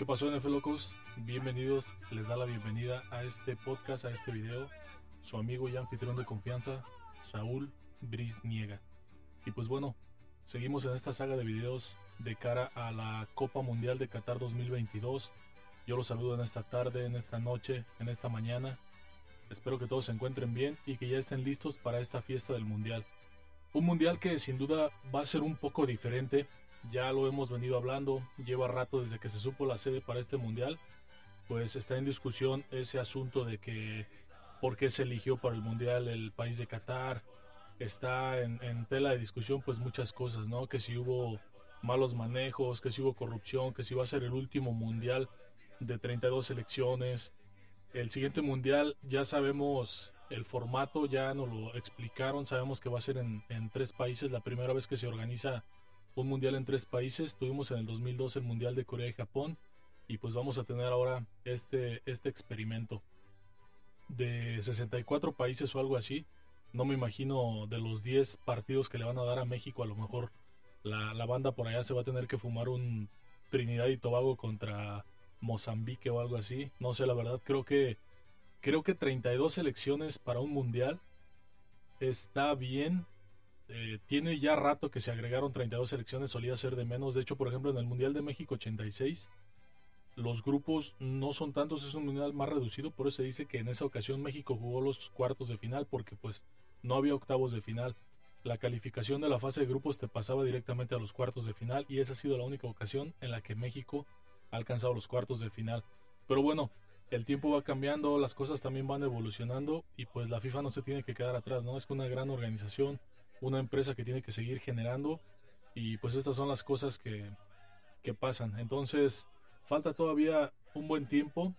¿Qué pasó NFL locos? Bienvenidos, les da la bienvenida a este podcast, a este video, su amigo y anfitrión de confianza, Saúl Brisniega. Y pues bueno, seguimos en esta saga de videos de cara a la Copa Mundial de Qatar 2022. Yo los saludo en esta tarde, en esta noche, en esta mañana. Espero que todos se encuentren bien y que ya estén listos para esta fiesta del Mundial. Un Mundial que sin duda va a ser un poco diferente ya lo hemos venido hablando, lleva rato desde que se supo la sede para este mundial, pues está en discusión ese asunto de que por qué se eligió para el mundial el país de Qatar, está en, tela de discusión pues muchas cosas, ¿no? Que si hubo malos manejos, que si hubo corrupción, que si va a ser el último mundial de 32 selecciones. El siguiente mundial ya sabemos el formato, ya nos lo explicaron, sabemos que va a ser en, en tres países, la primera vez que se organiza un mundial en tres países. Tuvimos en el 2002 el mundial de Corea y Japón y pues vamos a tener ahora este, este experimento de 64 países o algo así. No me imagino de los 10 partidos que le van a dar a México, a lo mejor la, la banda por allá se va a tener que fumar un Trinidad y Tobago contra Mozambique o algo así. No sé, la verdad creo que creo que 32 selecciones para un mundial está bien eh, tiene ya rato que se agregaron 32 selecciones, solía ser de menos. De hecho, por ejemplo, en el Mundial de México 86, los grupos no son tantos, es un mundial más reducido. Por eso se dice que en esa ocasión México jugó los cuartos de final, porque pues no había octavos de final. La calificación de la fase de grupos te pasaba directamente a los cuartos de final, y esa ha sido la única ocasión en la que México ha alcanzado los cuartos de final. Pero bueno, el tiempo va cambiando, las cosas también van evolucionando, y pues la FIFA no se tiene que quedar atrás, ¿no? Es una gran organización una empresa que tiene que seguir generando y pues estas son las cosas que, que pasan. Entonces, falta todavía un buen tiempo.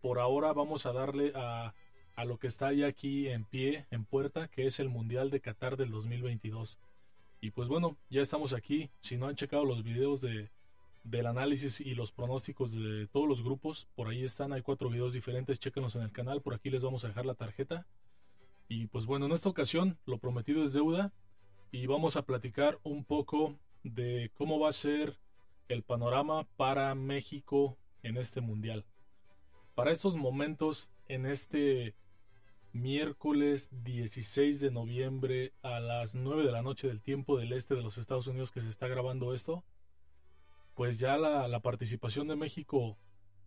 Por ahora vamos a darle a, a lo que está ya aquí en pie, en puerta, que es el Mundial de Qatar del 2022. Y pues bueno, ya estamos aquí. Si no han checado los videos de, del análisis y los pronósticos de todos los grupos, por ahí están, hay cuatro videos diferentes, chequenlos en el canal, por aquí les vamos a dejar la tarjeta. Y pues bueno, en esta ocasión lo prometido es deuda y vamos a platicar un poco de cómo va a ser el panorama para México en este mundial. Para estos momentos, en este miércoles 16 de noviembre a las 9 de la noche del tiempo del este de los Estados Unidos que se está grabando esto, pues ya la, participación de México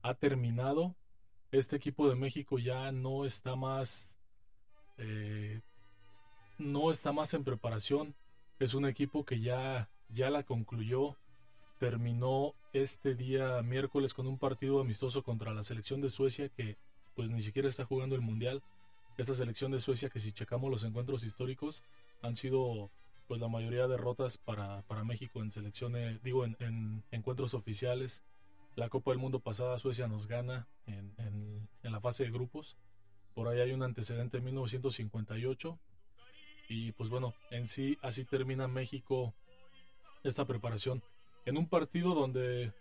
ha terminado. Este equipo de México ya no está más eh, no está más en preparación. Es un equipo que ya, ya la concluyó. Terminó este día miércoles con un partido amistoso contra la selección de Suecia que pues ni siquiera está jugando el mundial. Esta selección de Suecia que si checamos los encuentros históricos han sido pues la mayoría de derrotas para, para México en selecciones, digo en, en, encuentros oficiales. La Copa del Mundo pasada Suecia nos gana en, en la fase de grupos por ahí hay un antecedente en 1958. Y pues bueno, en sí así termina México esta preparación. En un partido donde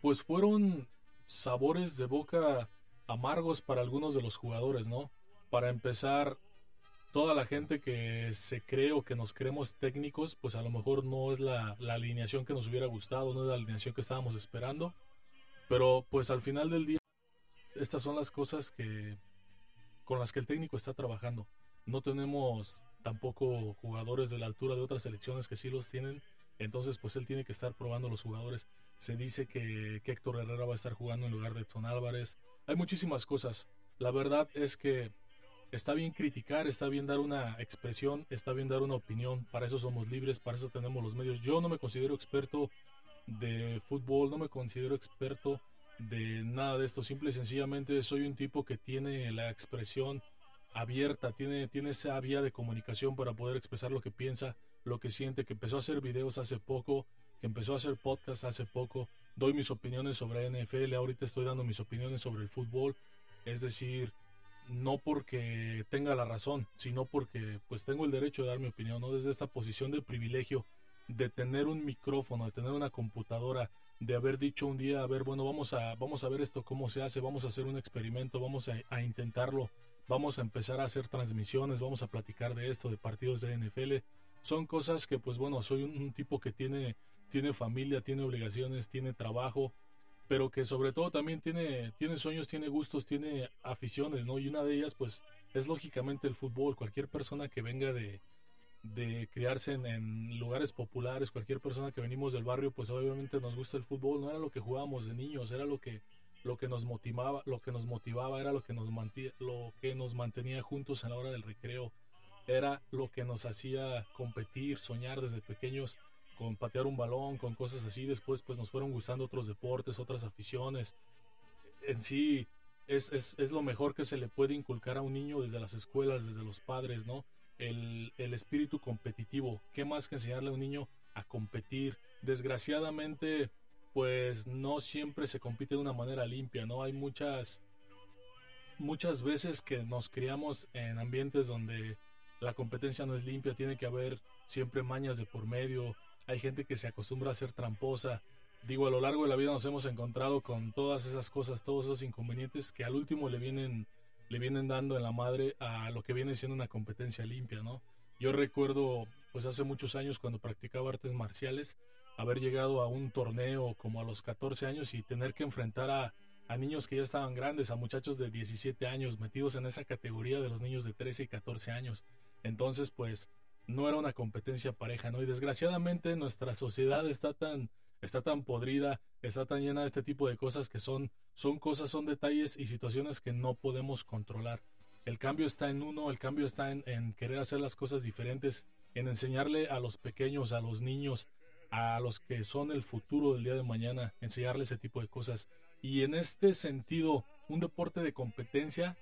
pues fueron sabores de boca amargos para algunos de los jugadores, ¿no? Para empezar, toda la gente que se cree o que nos creemos técnicos, pues a lo mejor no es la, la, alineación que nos hubiera gustado, no es la alineación que estábamos esperando. Pero pues al final del día, estas son las cosas que con las que el técnico está trabajando. No tenemos tampoco jugadores de la altura de otras selecciones que sí los tienen, entonces pues él tiene que estar probando los jugadores. Se dice que, Héctor Herrera va a estar jugando en lugar de Edson Álvarez. Hay muchísimas cosas. La verdad es que está bien criticar, está bien dar una expresión, está bien dar una opinión. Para eso somos libres, para eso tenemos los medios. Yo no me considero experto de fútbol, no me considero experto de nada de esto, simple y sencillamente soy un tipo que tiene la expresión abierta, tiene, tiene esa vía de comunicación para poder expresar lo que piensa, lo que siente, que empezó a hacer videos hace poco, que empezó a hacer podcast hace poco, doy mis opiniones sobre NFL, ahorita estoy dando mis opiniones sobre el fútbol, es decir, no porque tenga la razón, sino porque pues tengo el derecho de dar mi opinión, ¿no? Desde esta posición de privilegio de tener un micrófono, de tener una computadora, de haber dicho un día, a ver, bueno, vamos a, vamos a ver esto cómo se hace, vamos a hacer un experimento, vamos a, intentarlo, vamos a empezar a hacer transmisiones, vamos a platicar de esto, de partidos de NFL. Son cosas que, pues bueno, soy un, tipo que tiene, tiene familia, tiene obligaciones, tiene trabajo, pero que sobre todo también tiene, tiene sueños, tiene gustos, tiene aficiones, ¿no? Y una de ellas, pues, es lógicamente el fútbol. Cualquier persona que venga de, de criarse en, lugares populares, cualquier persona que venimos del barrio, pues obviamente nos gusta el fútbol, no era lo que jugábamos de niños, era lo que lo que nos motivaba, lo que nos motivaba era lo que nos mantenía, lo que nos mantenía juntos en la hora del recreo, era lo que nos hacía competir, soñar desde pequeños con patear un balón, con cosas así, después pues nos fueron gustando otros deportes, otras aficiones. En sí es, es, es lo mejor que se le puede inculcar a un niño desde las escuelas, desde los padres, ¿no? El, espíritu competitivo. ¿Qué más que enseñarle a un niño a competir? Desgraciadamente, pues no siempre se compite de una manera limpia, ¿no? Hay muchas, muchas veces que nos criamos en ambientes donde la competencia no es limpia, tiene que haber siempre mañas de por medio, hay gente que se acostumbra a ser tramposa. Digo, a lo largo de la vida nos hemos encontrado con todas esas cosas, todos esos inconvenientes que al último le vienen le vienen dando en la madre a lo que viene siendo una competencia limpia, ¿no? Yo recuerdo, pues hace muchos años cuando practicaba artes marciales, haber llegado a un torneo como a los 14 años y tener que enfrentar a, a niños que ya estaban grandes, a muchachos de 17 años, metidos en esa categoría de los niños de 13 y 14 años. Entonces, pues, no era una competencia pareja, ¿no? Y desgraciadamente nuestra sociedad está tan está tan podrida, está tan llena de este tipo de cosas que son, son cosas, son detalles y situaciones que no podemos controlar. El cambio está en uno, el cambio está en, en querer hacer las cosas diferentes, en enseñarle a los pequeños, a los niños, a los que son el futuro del día de mañana, enseñarle ese tipo de cosas. Y en este sentido, un deporte de competencia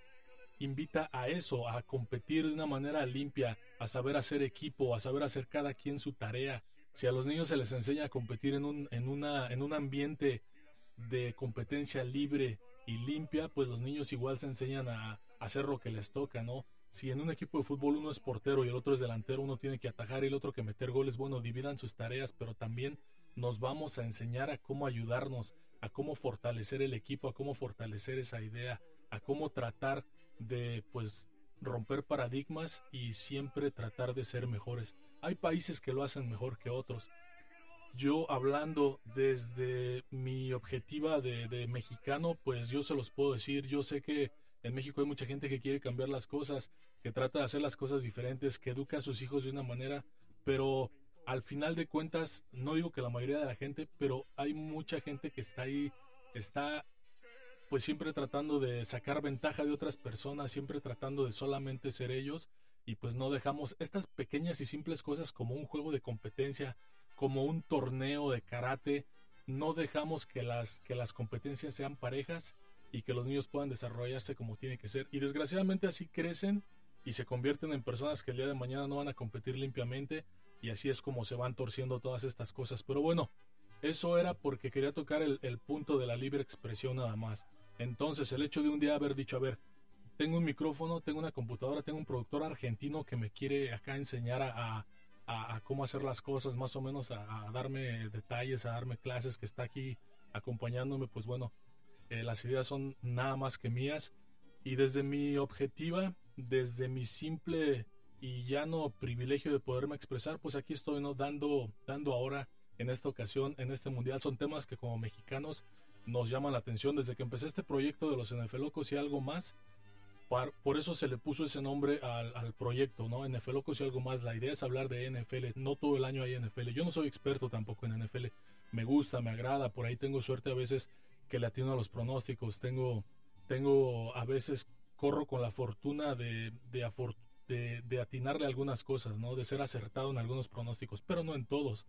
invita a eso, a competir de una manera limpia, a saber hacer equipo, a saber hacer cada quien su tarea, si a los niños se les enseña a competir en un, en una, en un ambiente de competencia libre y limpia, pues los niños igual se enseñan a, hacer lo que les toca, ¿no? Si en un equipo de fútbol uno es portero y el otro es delantero, uno tiene que atajar y el otro que meter goles, bueno, dividan sus tareas, pero también nos vamos a enseñar a cómo ayudarnos, a cómo fortalecer el equipo, a cómo fortalecer esa idea, a cómo tratar de, pues, romper paradigmas y siempre tratar de ser mejores. Hay países que lo hacen mejor que otros. Yo hablando desde mi objetiva de, mexicano, pues yo se los puedo decir, yo sé que en México hay mucha gente que quiere cambiar las cosas, que trata de hacer las cosas diferentes, que educa a sus hijos de una manera, pero al final de cuentas, no digo que la mayoría de la gente, pero hay mucha gente que está ahí, está pues siempre tratando de sacar ventaja de otras personas, siempre tratando de solamente ser ellos y pues no dejamos estas pequeñas y simples cosas como un juego de competencia, como un torneo de karate, no dejamos que las que las competencias sean parejas y que los niños puedan desarrollarse como tiene que ser y desgraciadamente así crecen y se convierten en personas que el día de mañana no van a competir limpiamente y así es como se van torciendo todas estas cosas. Pero bueno, eso era porque quería tocar el, el punto de la libre expresión nada más. Entonces, el hecho de un día haber dicho, a ver, tengo un micrófono, tengo una computadora, tengo un productor argentino que me quiere acá enseñar a, cómo hacer las cosas, más o menos a, darme detalles, a darme clases, que está aquí acompañándome, pues bueno, eh, las ideas son nada más que mías. Y desde mi objetiva, desde mi simple y llano privilegio de poderme expresar, pues aquí estoy ¿no? dando, dando ahora en esta ocasión, en este mundial. Son temas que como mexicanos nos llama la atención desde que empecé este proyecto de los NFL Locos y algo más. Por, eso se le puso ese nombre al, proyecto, ¿no? NFL Locos y algo más. La idea es hablar de NFL. No todo el año hay NFL. Yo no soy experto tampoco en NFL. Me gusta, me agrada. Por ahí tengo suerte a veces que le atino a los pronósticos. Tengo, tengo a veces corro con la fortuna de, de, de atinarle algunas cosas, ¿no? De ser acertado en algunos pronósticos, pero no en todos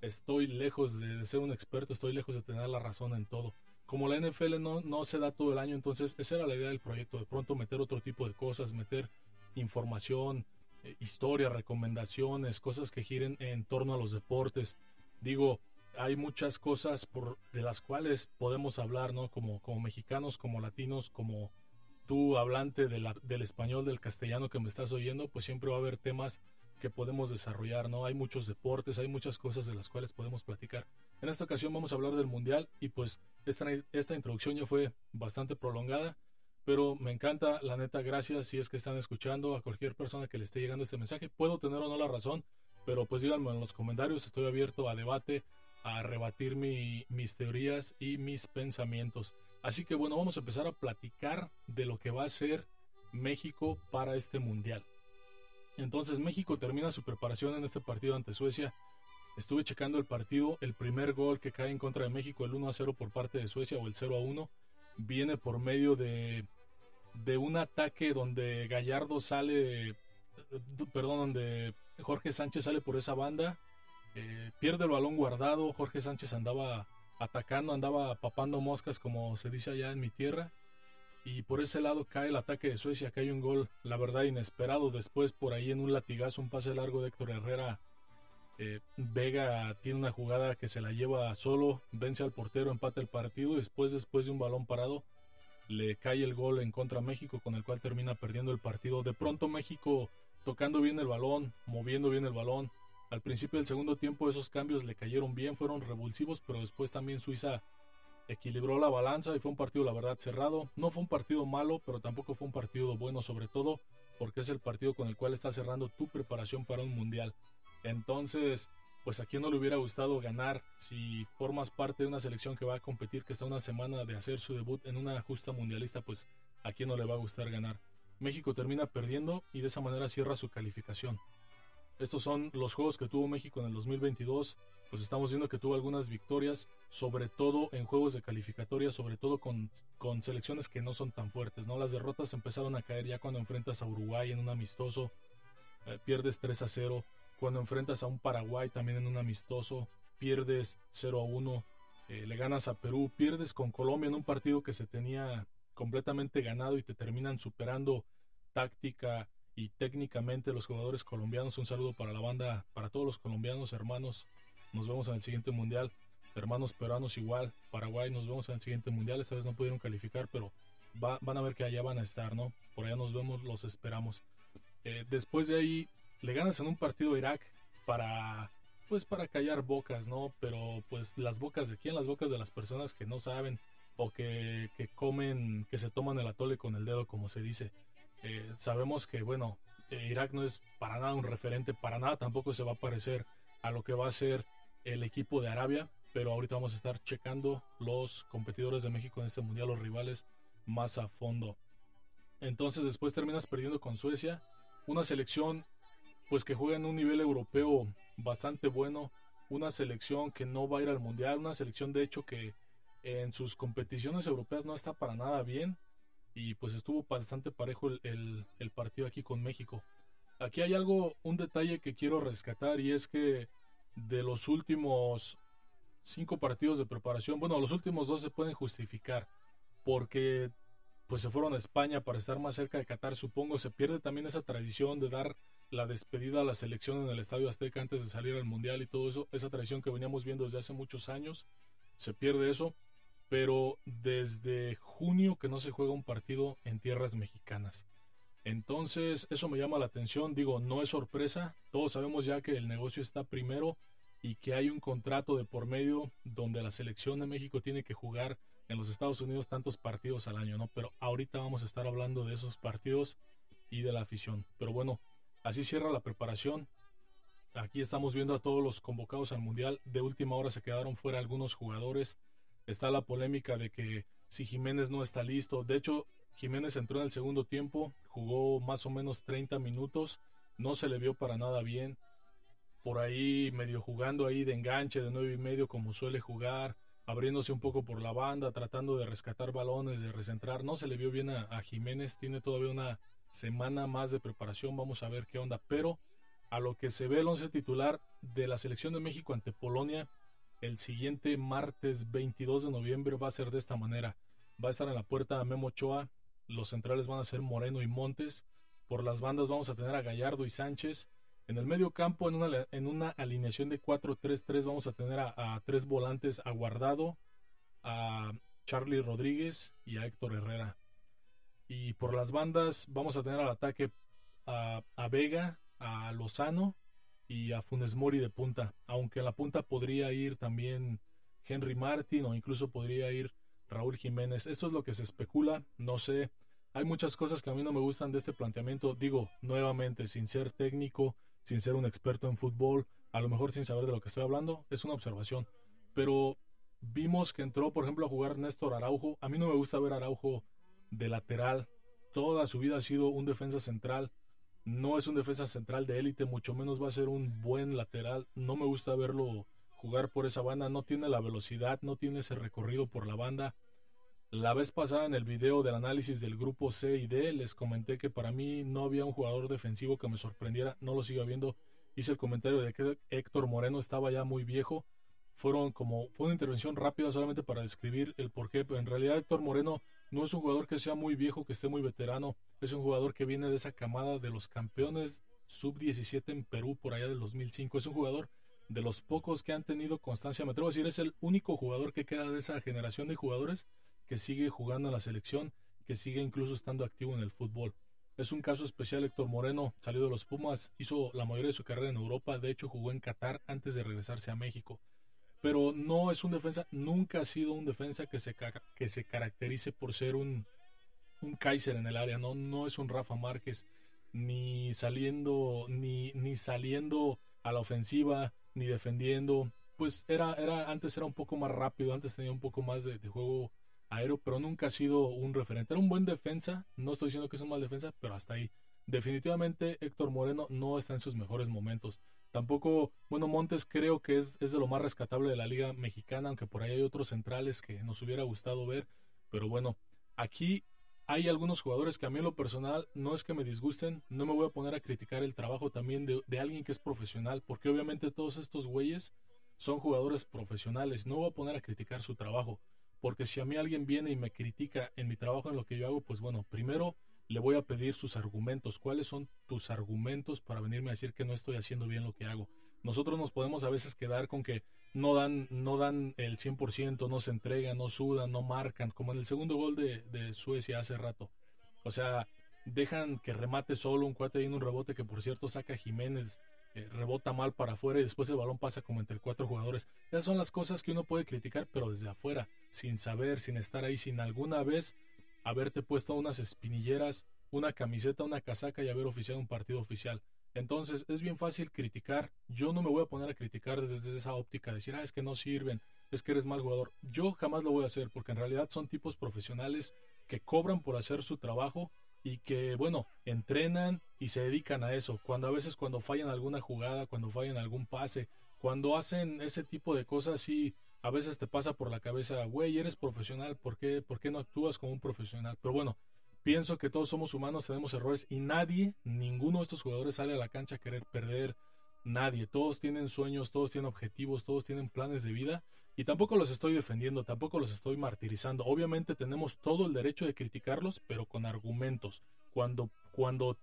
estoy lejos de, de, ser un experto, estoy lejos de tener la razón en todo. Como la NFL no, se da todo el año, entonces esa era la idea del proyecto, de pronto meter otro tipo de cosas, meter información, eh, historias, recomendaciones, cosas que giren en torno a los deportes. Digo, hay muchas cosas por, de las cuales podemos hablar, ¿no? Como, como mexicanos, como latinos, como tú hablante de la, del español, del castellano que me estás oyendo, pues siempre va a haber temas que podemos desarrollar, ¿no? Hay muchos deportes, hay muchas cosas de las cuales podemos platicar. En esta ocasión vamos a hablar del Mundial y pues esta, esta introducción ya fue bastante prolongada, pero me encanta, la neta, gracias si es que están escuchando a cualquier persona que le esté llegando este mensaje. Puedo tener o no la razón, pero pues díganme en los comentarios, estoy abierto a debate, a rebatir mi, mis teorías y mis pensamientos. Así que bueno, vamos a empezar a platicar de lo que va a ser México para este mundial. Entonces México termina su preparación en este partido ante Suecia. Estuve checando el partido, el primer gol que cae en contra de México, el 1 a 0 por parte de Suecia o el 0 a 1, viene por medio de, un ataque donde Gallardo sale, perdón, donde Jorge Sánchez sale por esa banda, eh, pierde el balón guardado, Jorge Sánchez andaba atacando, andaba papando moscas como se dice allá en mi tierra. Y por ese lado cae el ataque de Suecia, cae un gol, la verdad, inesperado. Después por ahí en un latigazo, un pase largo de Héctor Herrera. Eh, Vega tiene una jugada que se la lleva solo, vence al portero, empata el partido. Y después, después de un balón parado, le cae el gol en contra México, con el cual termina perdiendo el partido. De pronto México tocando bien el balón, moviendo bien el balón, al principio del segundo tiempo esos cambios le cayeron bien, fueron revulsivos, pero después también Suiza equilibró la balanza y fue un partido la verdad cerrado. No fue un partido malo, pero tampoco fue un partido bueno, sobre todo porque es el partido con el cual estás cerrando tu preparación para un mundial. Entonces, pues a quien no le hubiera gustado ganar si formas parte de una selección que va a competir, que está una semana de hacer su debut en una justa mundialista, pues a quien no le va a gustar ganar. México termina perdiendo y de esa manera cierra su calificación. Estos son los juegos que tuvo México en el 2022. Pues estamos viendo que tuvo algunas victorias, sobre todo en juegos de calificatoria, sobre todo con, con selecciones que no son tan fuertes. ¿no? Las derrotas empezaron a caer ya cuando enfrentas a Uruguay en un amistoso, eh, pierdes 3 a 0. Cuando enfrentas a un Paraguay también en un amistoso, pierdes 0 a 1. Eh, le ganas a Perú, pierdes con Colombia en un partido que se tenía completamente ganado y te terminan superando táctica, y técnicamente los jugadores colombianos. Un saludo para la banda, para todos los colombianos, hermanos. Nos vemos en el siguiente mundial. Hermanos peruanos igual. Paraguay, nos vemos en el siguiente mundial. Esta vez no pudieron calificar, pero van a ver que allá van a estar, ¿no? Por allá nos vemos, los esperamos. Eh, después de ahí, le ganas en un partido a Irak para, pues para callar bocas, ¿no? Pero pues las bocas de quién? Las bocas de las personas que no saben o que, que comen, que se toman el atole con el dedo, como se dice. Eh, sabemos que, bueno, eh, Irak no es para nada un referente, para nada tampoco se va a parecer a lo que va a ser el equipo de Arabia, pero ahorita vamos a estar checando los competidores de México en este mundial, los rivales más a fondo. Entonces después terminas perdiendo con Suecia, una selección pues que juega en un nivel europeo bastante bueno, una selección que no va a ir al mundial, una selección de hecho que en sus competiciones europeas no está para nada bien, y pues estuvo bastante parejo el, partido aquí con México. Aquí hay algo, un detalle que quiero rescatar y es que de los últimos cinco partidos de preparación, bueno, los últimos dos se pueden justificar porque pues se fueron a España para estar más cerca de Qatar, supongo, se pierde también esa tradición de dar la despedida a la selección en el Estadio Azteca antes de salir al Mundial y todo eso, esa tradición que veníamos viendo desde hace muchos años, se pierde eso pero desde junio que no se juega un partido en tierras mexicanas. Entonces, eso me llama la atención, digo, no es sorpresa, todos sabemos ya que el negocio está primero y que hay un contrato de por medio donde la selección de México tiene que jugar en los Estados Unidos tantos partidos al año, ¿no? Pero ahorita vamos a estar hablando de esos partidos y de la afición. Pero bueno, así cierra la preparación. Aquí estamos viendo a todos los convocados al Mundial. De última hora se quedaron fuera algunos jugadores está la polémica de que si Jiménez no está listo, de hecho Jiménez entró en el segundo tiempo, jugó más o menos 30 minutos, no se le vio para nada bien, por ahí medio jugando ahí de enganche de nueve y medio como suele jugar, abriéndose un poco por la banda, tratando de rescatar balones, de recentrar, no se le vio bien a, a Jiménez, tiene todavía una semana más de preparación, vamos a ver qué onda, pero a lo que se ve el once titular de la selección de México ante Polonia el siguiente martes 22 de noviembre va a ser de esta manera. Va a estar en la puerta Memo Ochoa, los centrales van a ser Moreno y Montes, por las bandas vamos a tener a Gallardo y Sánchez, en el medio campo en una, en una alineación de 4-3-3 vamos a tener a, a, tres volantes a Guardado, a Charlie Rodríguez y a Héctor Herrera. Y por las bandas vamos a tener al ataque a, Vega, a Lozano y a Funes Mori de punta, aunque en la punta podría ir también Henry Martin o incluso podría ir Raúl Jiménez. Esto es lo que se especula, no sé. Hay muchas cosas que a mí no me gustan de este planteamiento. Digo, nuevamente, sin ser técnico, sin ser un experto en fútbol, a lo mejor sin saber de lo que estoy hablando, es una observación. Pero vimos que entró, por ejemplo, a jugar Néstor Araujo. A mí no me gusta ver Araujo de lateral. Toda su vida ha sido un defensa central no es un defensa central de élite, mucho menos va a ser un buen lateral. No me gusta verlo jugar por esa banda, no tiene la velocidad, no tiene ese recorrido por la banda. La vez pasada en el video del análisis del grupo C y D les comenté que para mí no había un jugador defensivo que me sorprendiera, no lo sigo viendo. Hice el comentario de que Héctor Moreno estaba ya muy viejo. Fueron como fue una intervención rápida solamente para describir el porqué, pero en realidad Héctor Moreno no es un jugador que sea muy viejo, que esté muy veterano, es un jugador que viene de esa camada de los campeones sub-17 en Perú por allá del 2005. Es un jugador de los pocos que han tenido constancia. Me atrevo a decir, es el único jugador que queda de esa generación de jugadores que sigue jugando en la selección, que sigue incluso estando activo en el fútbol. Es un caso especial Héctor Moreno, salió de los Pumas, hizo la mayoría de su carrera en Europa, de hecho jugó en Qatar antes de regresarse a México pero no es un defensa, nunca ha sido un defensa que se, que se caracterice por ser un, un Kaiser en el área, no, no es un Rafa Márquez, ni saliendo, ni, ni saliendo a la ofensiva, ni defendiendo, pues era, era, antes era un poco más rápido, antes tenía un poco más de, de juego aéreo, pero nunca ha sido un referente. Era un buen defensa, no estoy diciendo que es un mal defensa, pero hasta ahí. Definitivamente Héctor Moreno no está en sus mejores momentos. Tampoco, bueno, Montes creo que es, es, de lo más rescatable de la Liga Mexicana, aunque por ahí hay otros centrales que nos hubiera gustado ver. Pero bueno, aquí hay algunos jugadores que a mí en lo personal no es que me disgusten, no me voy a poner a criticar el trabajo también de, de alguien que es profesional, porque obviamente todos estos güeyes son jugadores profesionales, no voy a poner a criticar su trabajo, porque si a mí alguien viene y me critica en mi trabajo, en lo que yo hago, pues bueno, primero le voy a pedir sus argumentos. ¿Cuáles son tus argumentos para venirme a decir que no estoy haciendo bien lo que hago? Nosotros nos podemos a veces quedar con que no dan, no dan el 100%, no se entregan, no sudan, no marcan, como en el segundo gol de, Suecia hace rato. O sea, dejan que remate solo un cuate y en un rebote que por cierto saca Jiménez, eh, rebota mal para afuera y después el balón pasa como entre cuatro jugadores. Esas son las cosas que uno puede criticar, pero desde afuera, sin saber, sin estar ahí, sin alguna vez haberte puesto unas espinilleras, una camiseta, una casaca y haber oficiado un partido oficial. Entonces es bien fácil criticar. Yo no me voy a poner a criticar desde esa óptica, decir, ah, es que no sirven, es que eres mal jugador. Yo jamás lo voy a hacer porque en realidad son tipos profesionales que cobran por hacer su trabajo y que, bueno, entrenan y se dedican a eso. Cuando a veces cuando fallan alguna jugada, cuando fallan algún pase, cuando hacen ese tipo de cosas, sí, a veces te pasa por la cabeza, güey, eres profesional, ¿por qué, ¿por qué no actúas como un profesional? Pero bueno, pienso que todos somos humanos, tenemos errores y nadie, ninguno de estos jugadores sale a la cancha a querer perder. Nadie, todos tienen sueños, todos tienen objetivos, todos tienen planes de vida y tampoco los estoy defendiendo, tampoco los estoy martirizando. Obviamente tenemos todo el derecho de criticarlos, pero con argumentos. Cuando, cuando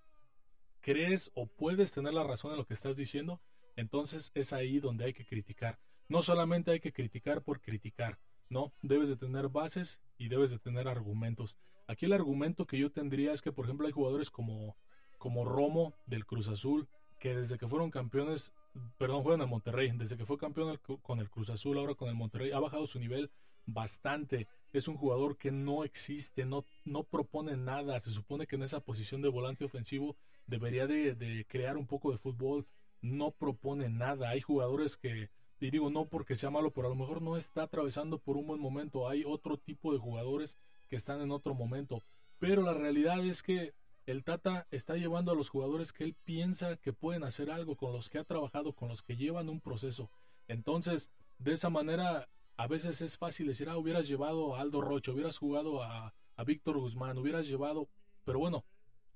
crees o puedes tener la razón en lo que estás diciendo, entonces es ahí donde hay que criticar. No solamente hay que criticar por criticar, no, debes de tener bases y debes de tener argumentos. Aquí el argumento que yo tendría es que, por ejemplo, hay jugadores como, como Romo del Cruz Azul, que desde que fueron campeones, perdón, juegan en Monterrey, desde que fue campeón con el Cruz Azul, ahora con el Monterrey, ha bajado su nivel bastante. Es un jugador que no existe, no, no propone nada. Se supone que en esa posición de volante ofensivo debería de, de crear un poco de fútbol. No propone nada. Hay jugadores que y digo no porque sea malo, pero a lo mejor no está atravesando por un buen momento. Hay otro tipo de jugadores que están en otro momento. Pero la realidad es que el Tata está llevando a los jugadores que él piensa que pueden hacer algo, con los que ha trabajado, con los que llevan un proceso. Entonces, de esa manera, a veces es fácil decir, ah, hubieras llevado a Aldo Rocho, hubieras jugado a, a Víctor Guzmán, hubieras llevado... Pero bueno,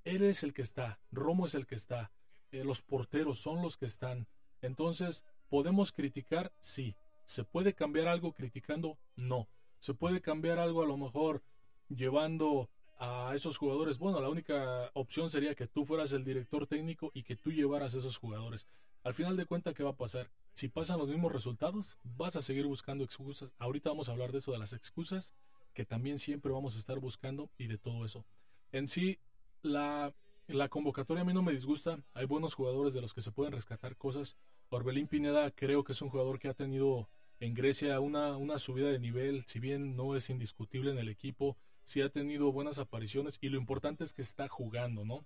eres el que está, Romo es el que está. eh, los porteros son los que están. Entonces, ¿podemos criticar? Sí. ¿Se puede cambiar algo criticando? No. ¿Se puede cambiar algo a lo mejor llevando a esos jugadores? Bueno, la única opción sería que tú fueras el director técnico y que tú llevaras a esos jugadores. Al final de cuentas, ¿qué va a pasar? Si pasan los mismos resultados, vas a seguir buscando excusas. Ahorita vamos a hablar de eso, de las excusas, que también siempre vamos a estar buscando y de todo eso. En sí, la, la convocatoria a mí no me disgusta. Hay buenos jugadores de los que se pueden rescatar cosas. Orbelín Pineda creo que es un jugador que ha tenido en Grecia una, una subida de nivel, si bien no es indiscutible en el equipo, sí ha tenido buenas apariciones y lo importante es que está jugando, ¿no?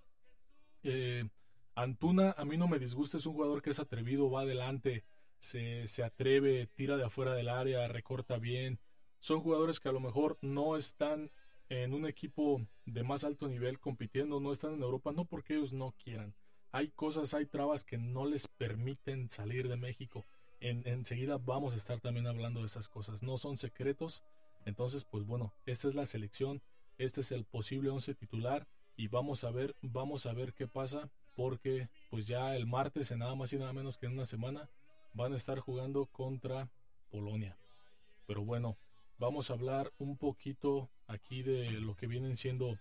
Eh, Antuna a mí no me disgusta, es un jugador que es atrevido, va adelante, se, se atreve, tira de afuera del área, recorta bien. Son jugadores que a lo mejor no están en un equipo de más alto nivel compitiendo, no están en Europa, no porque ellos no quieran. Hay cosas, hay trabas que no les permiten salir de México. En, enseguida vamos a estar también hablando de esas cosas. No son secretos. Entonces, pues bueno, esta es la selección. Este es el posible 11 titular. Y vamos a ver, vamos a ver qué pasa porque pues ya el martes en nada más y nada menos que en una semana van a estar jugando contra Polonia. Pero bueno, vamos a hablar un poquito aquí de lo que vienen siendo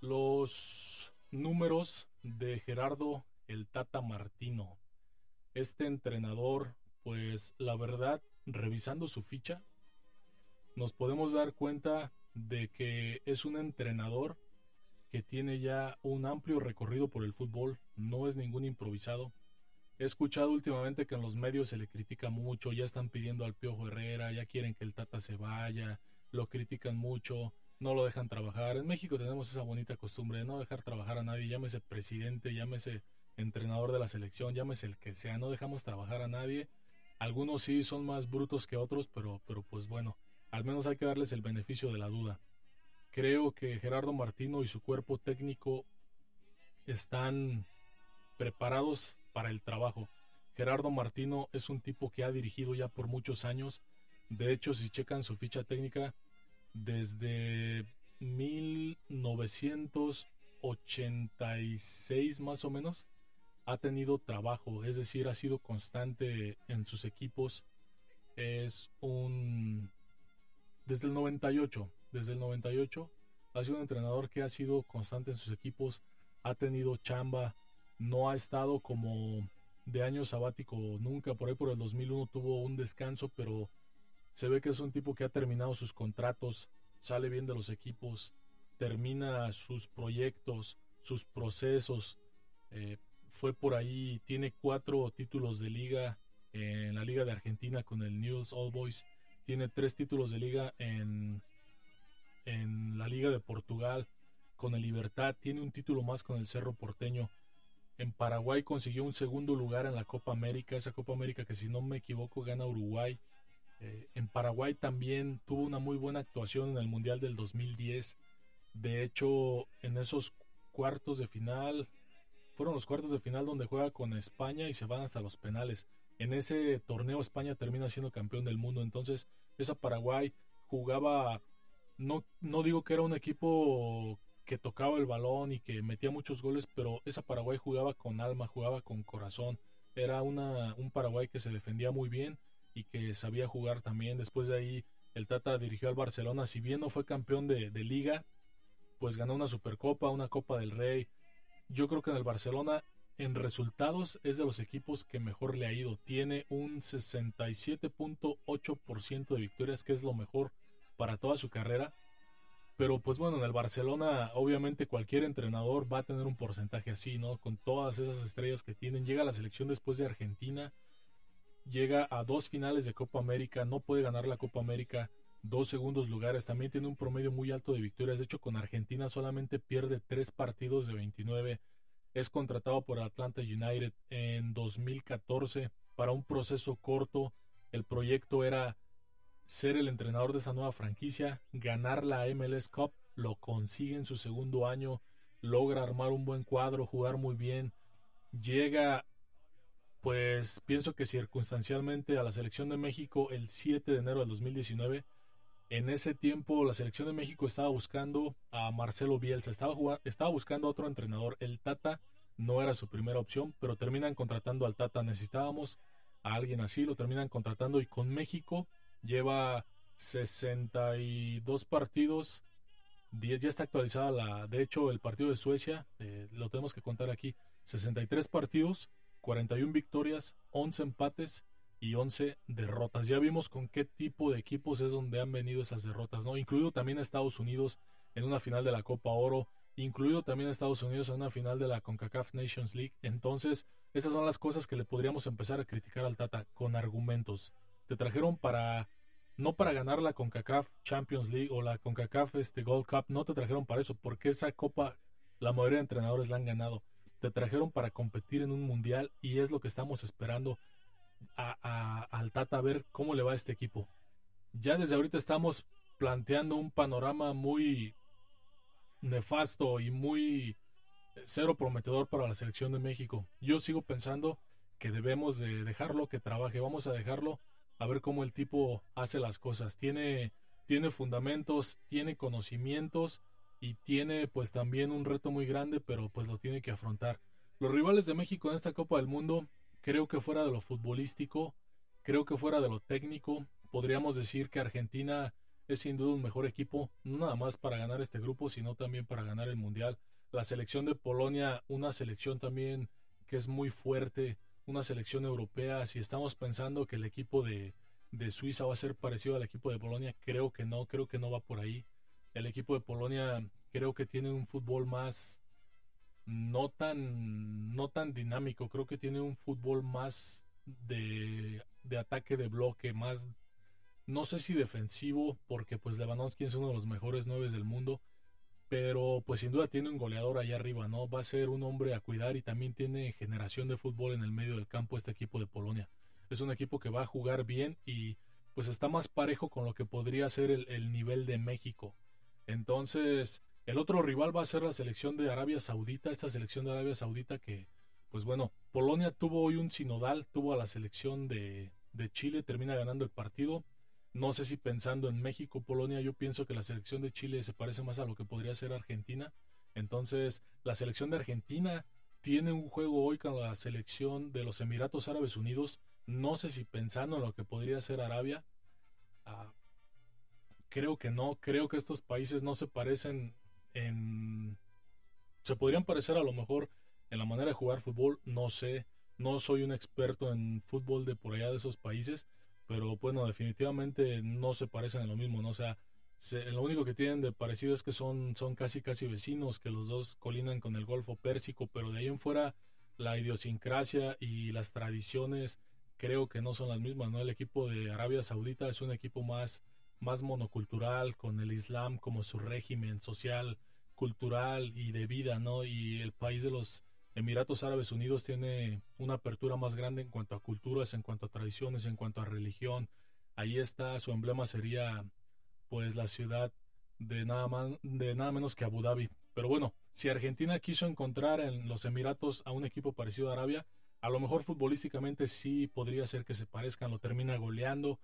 los números de Gerardo el Tata Martino. Este entrenador, pues la verdad, revisando su ficha, nos podemos dar cuenta de que es un entrenador que tiene ya un amplio recorrido por el fútbol, no es ningún improvisado. He escuchado últimamente que en los medios se le critica mucho, ya están pidiendo al Piojo Herrera, ya quieren que el Tata se vaya, lo critican mucho, no lo dejan trabajar. En México tenemos esa bonita costumbre de no dejar trabajar a nadie, llámese presidente, llámese entrenador de la selección, llámese el que sea, no dejamos trabajar a nadie. Algunos sí son más brutos que otros, pero, pero pues bueno, al menos hay que darles el beneficio de la duda. Creo que Gerardo Martino y su cuerpo técnico están preparados para el trabajo. Gerardo Martino es un tipo que ha dirigido ya por muchos años. De hecho, si checan su ficha técnica, desde 1986 más o menos, ha tenido trabajo, es decir, ha sido constante en sus equipos. Es un... Desde el 98, desde el 98. Ha sido un entrenador que ha sido constante en sus equipos, ha tenido chamba, no ha estado como de año sabático nunca, por ahí por el 2001 tuvo un descanso, pero se ve que es un tipo que ha terminado sus contratos, sale bien de los equipos, termina sus proyectos, sus procesos, eh, fue por ahí, tiene cuatro títulos de liga en la Liga de Argentina con el News All Boys, tiene tres títulos de liga en en la Liga de Portugal con el Libertad, tiene un título más con el Cerro Porteño. En Paraguay consiguió un segundo lugar en la Copa América, esa Copa América que si no me equivoco gana Uruguay. Eh, en Paraguay también tuvo una muy buena actuación en el Mundial del 2010. De hecho, en esos cuartos de final, fueron los cuartos de final donde juega con España y se van hasta los penales. En ese torneo España termina siendo campeón del mundo. Entonces, esa Paraguay jugaba no, no digo que era un equipo que tocaba el balón y que metía muchos goles, pero esa Paraguay jugaba con alma, jugaba con corazón. Era una, un Paraguay que se defendía muy bien y que sabía jugar también. Después de ahí, el Tata dirigió al Barcelona. Si bien no fue campeón de, de liga, pues ganó una Supercopa, una Copa del Rey. Yo creo que en el Barcelona, en resultados, es de los equipos que mejor le ha ido. Tiene un 67.8% de victorias, que es lo mejor para toda su carrera. Pero pues bueno, en el Barcelona obviamente cualquier entrenador va a tener un porcentaje así, ¿no? Con todas esas estrellas que tienen. Llega a la selección después de Argentina, llega a dos finales de Copa América, no puede ganar la Copa América, dos segundos lugares, también tiene un promedio muy alto de victorias. De hecho, con Argentina solamente pierde tres partidos de 29. Es contratado por Atlanta United en 2014 para un proceso corto. El proyecto era ser el entrenador de esa nueva franquicia, ganar la MLS Cup, lo consigue en su segundo año, logra armar un buen cuadro, jugar muy bien, llega pues pienso que circunstancialmente a la selección de México el 7 de enero del 2019. En ese tiempo la selección de México estaba buscando a Marcelo Bielsa, estaba, estaba buscando a otro entrenador. El Tata no era su primera opción, pero terminan contratando al Tata. Necesitábamos a alguien así, lo terminan contratando y con México lleva 62 partidos. ya está actualizada la, de hecho el partido de Suecia, eh, lo tenemos que contar aquí, 63 partidos, 41 victorias, 11 empates y 11 derrotas. Ya vimos con qué tipo de equipos es donde han venido esas derrotas, ¿no? Incluido también Estados Unidos en una final de la Copa Oro, incluido también Estados Unidos en una final de la CONCACAF Nations League. Entonces, esas son las cosas que le podríamos empezar a criticar al Tata con argumentos. Te trajeron para no para ganar la CONCACAF Champions League o la CONCACAF este Gold Cup, no te trajeron para eso, porque esa copa la mayoría de entrenadores la han ganado. Te trajeron para competir en un mundial y es lo que estamos esperando a, al Tata a ver cómo le va a este equipo. Ya desde ahorita estamos planteando un panorama muy nefasto y muy cero prometedor para la selección de México. Yo sigo pensando que debemos de dejarlo que trabaje, vamos a dejarlo a ver cómo el tipo hace las cosas. Tiene tiene fundamentos, tiene conocimientos y tiene pues también un reto muy grande, pero pues lo tiene que afrontar. Los rivales de México en esta Copa del Mundo Creo que fuera de lo futbolístico, creo que fuera de lo técnico, podríamos decir que Argentina es sin duda un mejor equipo, no nada más para ganar este grupo, sino también para ganar el Mundial. La selección de Polonia, una selección también que es muy fuerte, una selección europea. Si estamos pensando que el equipo de, de Suiza va a ser parecido al equipo de Polonia, creo que no, creo que no va por ahí. El equipo de Polonia creo que tiene un fútbol más no tan, no tan dinámico. Creo que tiene un fútbol más de, de ataque de bloque, más, no sé si defensivo, porque pues Lewandowski es uno de los mejores nueve del mundo, pero pues sin duda tiene un goleador allá arriba, ¿no? Va a ser un hombre a cuidar y también tiene generación de fútbol en el medio del campo este equipo de Polonia. Es un equipo que va a jugar bien y pues está más parejo con lo que podría ser el, el nivel de México. Entonces, el otro rival va a ser la selección de Arabia Saudita, esta selección de Arabia Saudita que, pues bueno, Polonia tuvo hoy un sinodal, tuvo a la selección de, de Chile, termina ganando el partido. No sé si pensando en México, Polonia, yo pienso que la selección de Chile se parece más a lo que podría ser Argentina. Entonces, la selección de Argentina tiene un juego hoy con la selección de los Emiratos Árabes Unidos. No sé si pensando en lo que podría ser Arabia. Ah, creo que no, creo que estos países no se parecen se podrían parecer a lo mejor en la manera de jugar fútbol, no sé, no soy un experto en fútbol de por allá de esos países, pero bueno, definitivamente no se parecen en lo mismo, ¿no? O sea, lo único que tienen de parecido es que son, son casi casi vecinos, que los dos colinan con el Golfo Pérsico, pero de ahí en fuera la idiosincrasia y las tradiciones creo que no son las mismas, ¿no? El equipo de Arabia Saudita es un equipo más más monocultural, con el Islam como su régimen social, cultural y de vida, ¿no? Y el país de los Emiratos Árabes Unidos tiene una apertura más grande en cuanto a culturas, en cuanto a tradiciones, en cuanto a religión. Ahí está, su emblema sería pues la ciudad de nada, de nada menos que Abu Dhabi. Pero bueno, si Argentina quiso encontrar en los Emiratos a un equipo parecido a Arabia, a lo mejor futbolísticamente sí podría ser que se parezcan, lo termina goleando,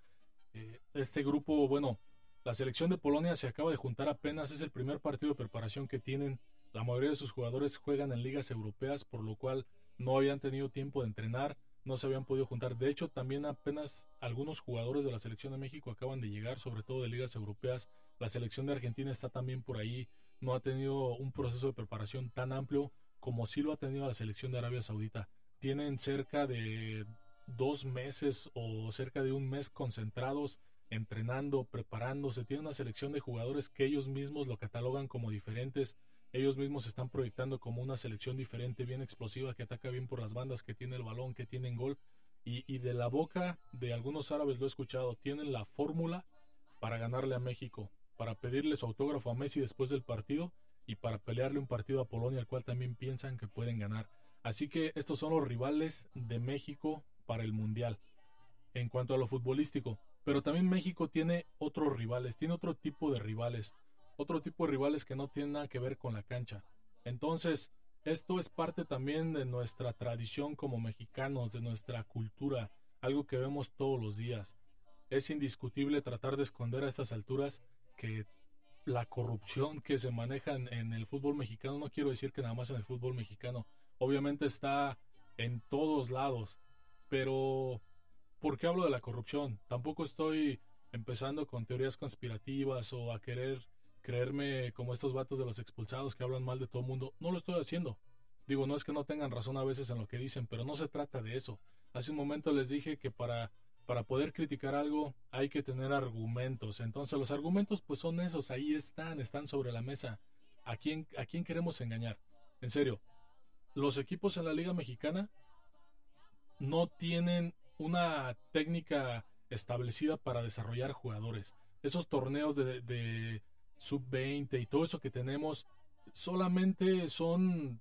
eh, este grupo, bueno, la selección de Polonia se acaba de juntar apenas, es el primer partido de preparación que tienen. La mayoría de sus jugadores juegan en ligas europeas, por lo cual no habían tenido tiempo de entrenar, no se habían podido juntar. De hecho, también apenas algunos jugadores de la selección de México acaban de llegar, sobre todo de ligas europeas. La selección de Argentina está también por ahí, no ha tenido un proceso de preparación tan amplio como sí lo ha tenido la selección de Arabia Saudita. Tienen cerca de dos meses o cerca de un mes concentrados, entrenando, preparándose. Tiene una selección de jugadores que ellos mismos lo catalogan como diferentes. Ellos mismos se están proyectando como una selección diferente, bien explosiva, que ataca bien por las bandas, que tiene el balón, que tienen gol. Y, y de la boca de algunos árabes lo he escuchado, tienen la fórmula para ganarle a México, para pedirle su autógrafo a Messi después del partido y para pelearle un partido a Polonia al cual también piensan que pueden ganar. Así que estos son los rivales de México para el Mundial en cuanto a lo futbolístico. Pero también México tiene otros rivales, tiene otro tipo de rivales, otro tipo de rivales que no tienen nada que ver con la cancha. Entonces, esto es parte también de nuestra tradición como mexicanos, de nuestra cultura, algo que vemos todos los días. Es indiscutible tratar de esconder a estas alturas que la corrupción que se maneja en, el fútbol mexicano, no quiero decir que nada más en el fútbol mexicano, obviamente está en todos lados, pero ¿por qué hablo de la corrupción? Tampoco estoy empezando con teorías conspirativas o a querer creerme como estos vatos de los expulsados que hablan mal de todo el mundo. No lo estoy haciendo. Digo, no es que no tengan razón a veces en lo que dicen, pero no se trata de eso. Hace un momento les dije que para, para poder criticar algo hay que tener argumentos. Entonces los argumentos pues son esos, ahí están, están sobre la mesa. ¿A quién, a quién queremos engañar? En serio, los equipos en la Liga Mexicana no tienen una técnica establecida para desarrollar jugadores. Esos torneos de, de sub-20 y todo eso que tenemos solamente son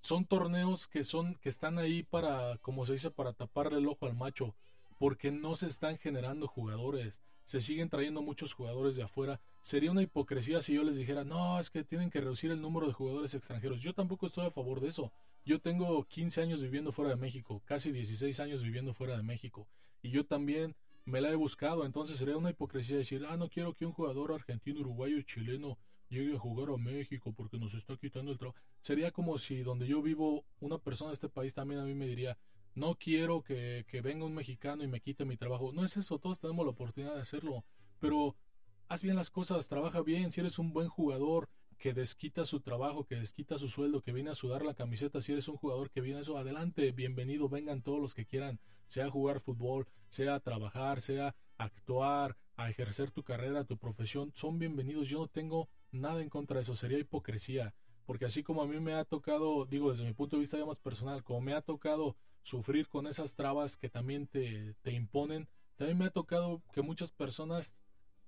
son torneos que son que están ahí para como se dice para taparle el ojo al macho porque no se están generando jugadores. Se siguen trayendo muchos jugadores de afuera. Sería una hipocresía si yo les dijera no es que tienen que reducir el número de jugadores extranjeros yo tampoco estoy a favor de eso yo tengo 15 años viviendo fuera de México casi 16 años viviendo fuera de México y yo también me la he buscado, entonces sería una hipocresía decir, ah, no quiero que un jugador argentino, uruguayo, chileno llegue a jugar a México porque nos está quitando el trabajo. Sería como si donde yo vivo, una persona de este país también a mí me diría, no quiero que, que venga un mexicano y me quite mi trabajo. No es eso, todos tenemos la oportunidad de hacerlo, pero haz bien las cosas, trabaja bien, si eres un buen jugador, que desquita su trabajo, que desquita su sueldo, que viene a sudar la camiseta, si eres un jugador que viene a eso, adelante, bienvenido, vengan todos los que quieran, sea jugar fútbol, sea trabajar, sea actuar, a ejercer tu carrera, tu profesión, son bienvenidos. Yo no tengo nada en contra de eso, sería hipocresía, porque así como a mí me ha tocado, digo desde mi punto de vista ya más personal, como me ha tocado sufrir con esas trabas que también te, te imponen, también me ha tocado que muchas personas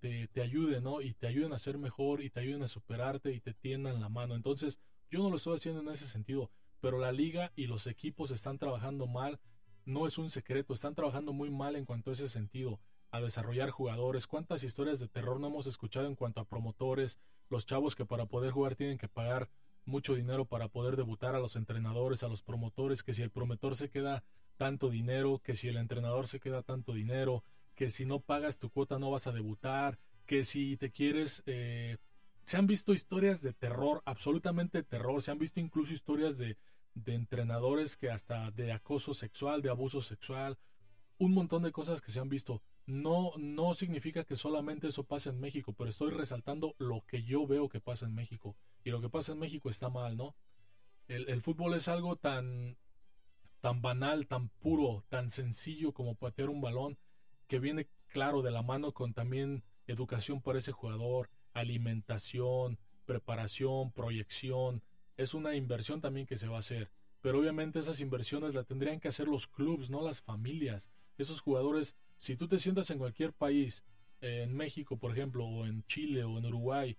te, te ayuden, ¿no? Y te ayuden a ser mejor y te ayuden a superarte y te tiendan la mano. Entonces, yo no lo estoy haciendo en ese sentido, pero la liga y los equipos están trabajando mal. No es un secreto, están trabajando muy mal en cuanto a ese sentido, a desarrollar jugadores. ¿Cuántas historias de terror no hemos escuchado en cuanto a promotores? Los chavos que para poder jugar tienen que pagar mucho dinero para poder debutar a los entrenadores, a los promotores, que si el promotor se queda tanto dinero, que si el entrenador se queda tanto dinero, que si no pagas tu cuota no vas a debutar, que si te quieres... Eh, se han visto historias de terror, absolutamente terror, se han visto incluso historias de, de entrenadores que hasta de acoso sexual, de abuso sexual, un montón de cosas que se han visto. No, no significa que solamente eso pase en México, pero estoy resaltando lo que yo veo que pasa en México. Y lo que pasa en México está mal, ¿no? El, el fútbol es algo tan, tan banal, tan puro, tan sencillo como patear un balón que viene claro de la mano con también educación para ese jugador, alimentación, preparación, proyección. Es una inversión también que se va a hacer. Pero obviamente esas inversiones las tendrían que hacer los clubes, no las familias. Esos jugadores, si tú te sientas en cualquier país, en México por ejemplo, o en Chile o en Uruguay,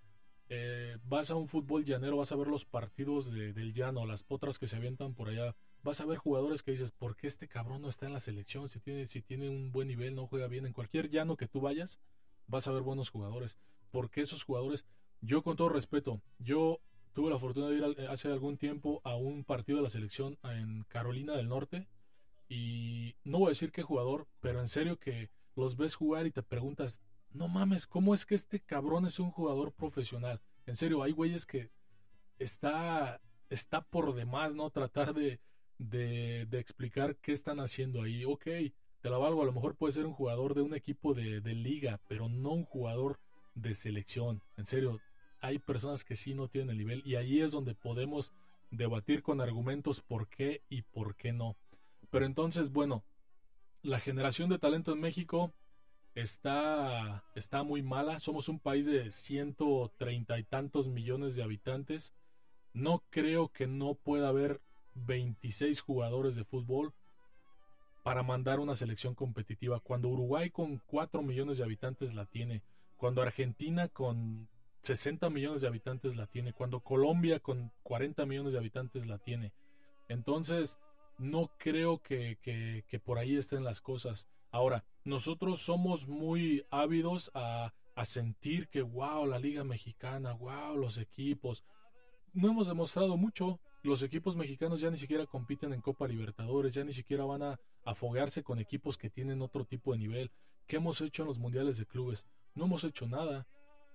eh, vas a un fútbol llanero, vas a ver los partidos del llano, las potras que se avientan por allá, vas a ver jugadores que dices, ¿por qué este cabrón no está en la selección? Si tiene, si tiene un buen nivel, no juega bien. En cualquier llano que tú vayas, vas a ver buenos jugadores. Porque esos jugadores, yo con todo respeto, yo tuve la fortuna de ir hace algún tiempo a un partido de la selección en Carolina del Norte. Y no voy a decir qué jugador, pero en serio que los ves jugar y te preguntas, no mames, ¿cómo es que este cabrón es un jugador profesional? En serio, hay güeyes que está, está por demás, ¿no? Tratar de, de, explicar qué están haciendo ahí. Ok, te la valgo, a lo mejor puede ser un jugador de un equipo de, de liga, pero no un jugador de selección. En serio, hay personas que sí no tienen el nivel y ahí es donde podemos debatir con argumentos por qué y por qué no. Pero entonces, bueno, la generación de talento en México está, está muy mala. Somos un país de ciento treinta y tantos millones de habitantes. No creo que no pueda haber 26 jugadores de fútbol para mandar una selección competitiva. Cuando Uruguay con 4 millones de habitantes la tiene. Cuando Argentina con 60 millones de habitantes la tiene. Cuando Colombia con 40 millones de habitantes la tiene. Entonces, no creo que, que, que por ahí estén las cosas. Ahora, nosotros somos muy ávidos a, a sentir que, wow, la Liga Mexicana, wow, los equipos. No hemos demostrado mucho. Los equipos mexicanos ya ni siquiera compiten en Copa Libertadores, ya ni siquiera van a afogarse con equipos que tienen otro tipo de nivel. ¿Qué hemos hecho en los mundiales de clubes? No hemos hecho nada.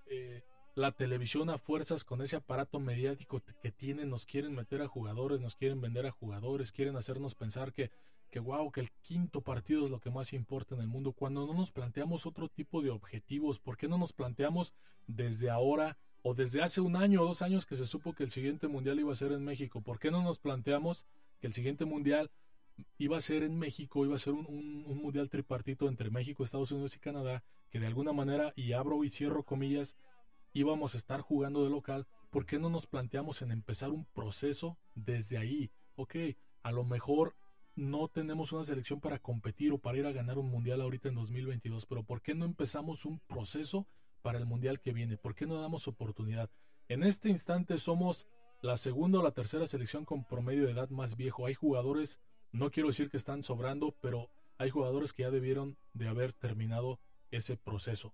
Eh, la televisión a fuerzas con ese aparato mediático que tienen, nos quieren meter a jugadores, nos quieren vender a jugadores, quieren hacernos pensar que, que wow, que el quinto partido es lo que más importa en el mundo, cuando no nos planteamos otro tipo de objetivos, ¿por qué no nos planteamos desde ahora o desde hace un año o dos años que se supo que el siguiente mundial iba a ser en México? ¿Por qué no nos planteamos que el siguiente mundial iba a ser en México, iba a ser un, un mundial tripartito entre México, Estados Unidos y Canadá, que de alguna manera, y abro y cierro comillas, íbamos a estar jugando de local, ¿por qué no nos planteamos en empezar un proceso desde ahí? Ok, a lo mejor no tenemos una selección para competir o para ir a ganar un mundial ahorita en 2022, pero ¿por qué no empezamos un proceso para el mundial que viene? ¿Por qué no damos oportunidad? En este instante somos la segunda o la tercera selección con promedio de edad más viejo. Hay jugadores, no quiero decir que están sobrando, pero hay jugadores que ya debieron de haber terminado ese proceso.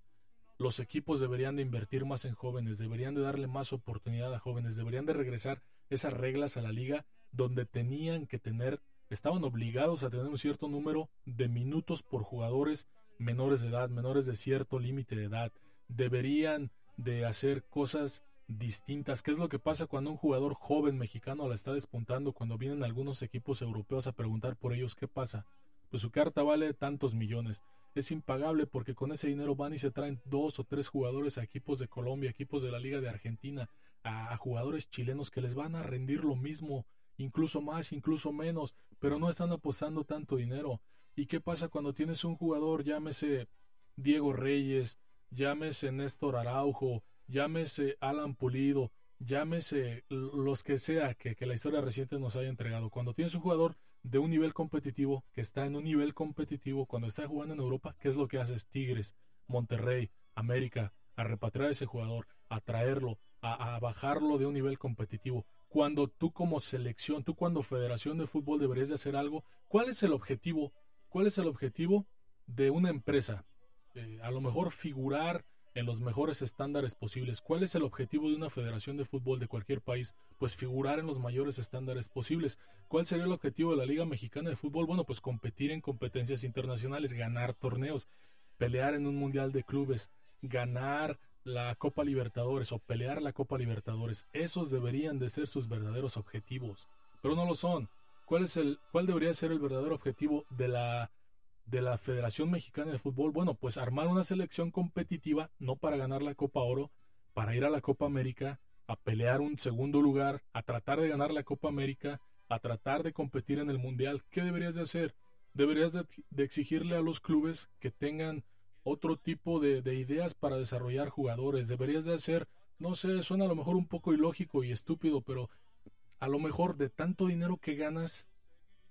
Los equipos deberían de invertir más en jóvenes, deberían de darle más oportunidad a jóvenes, deberían de regresar esas reglas a la liga donde tenían que tener, estaban obligados a tener un cierto número de minutos por jugadores menores de edad, menores de cierto límite de edad. Deberían de hacer cosas distintas. ¿Qué es lo que pasa cuando un jugador joven mexicano la está despuntando? Cuando vienen algunos equipos europeos a preguntar por ellos, ¿qué pasa? Pues su carta vale tantos millones es impagable porque con ese dinero van y se traen dos o tres jugadores a equipos de Colombia, equipos de la Liga de Argentina, a, jugadores chilenos que les van a rendir lo mismo, incluso más, incluso menos, pero no están apostando tanto dinero. ¿Y qué pasa cuando tienes un jugador, llámese Diego Reyes, llámese Néstor Araujo, llámese Alan Pulido, llámese los que sea que, que la historia reciente nos haya entregado? Cuando tienes un jugador de un nivel competitivo, que está en un nivel competitivo, cuando está jugando en Europa, ¿qué es lo que haces? Tigres, Monterrey, América, a repatriar a ese jugador, a traerlo, a, bajarlo de un nivel competitivo. Cuando tú como selección, tú como Federación de Fútbol deberías de hacer algo, ¿cuál es el objetivo? ¿Cuál es el objetivo de una empresa? Eh, a lo mejor figurar en los mejores estándares posibles. ¿Cuál es el objetivo de una federación de fútbol de cualquier país? Pues figurar en los mayores estándares posibles. ¿Cuál sería el objetivo de la Liga Mexicana de Fútbol? Bueno, pues competir en competencias internacionales, ganar torneos, pelear en un mundial de clubes, ganar la Copa Libertadores o pelear la Copa Libertadores. Esos deberían de ser sus verdaderos objetivos, pero no lo son. ¿Cuál es el cuál debería ser el verdadero objetivo de la de la Federación Mexicana de Fútbol, bueno, pues armar una selección competitiva, no para ganar la Copa Oro, para ir a la Copa América, a pelear un segundo lugar, a tratar de ganar la Copa América, a tratar de competir en el Mundial. ¿Qué deberías de hacer? Deberías de, exigirle a los clubes que tengan otro tipo de, de, ideas para desarrollar jugadores. Deberías de hacer, no sé, suena a lo mejor un poco ilógico y estúpido, pero a lo mejor de tanto dinero que ganas,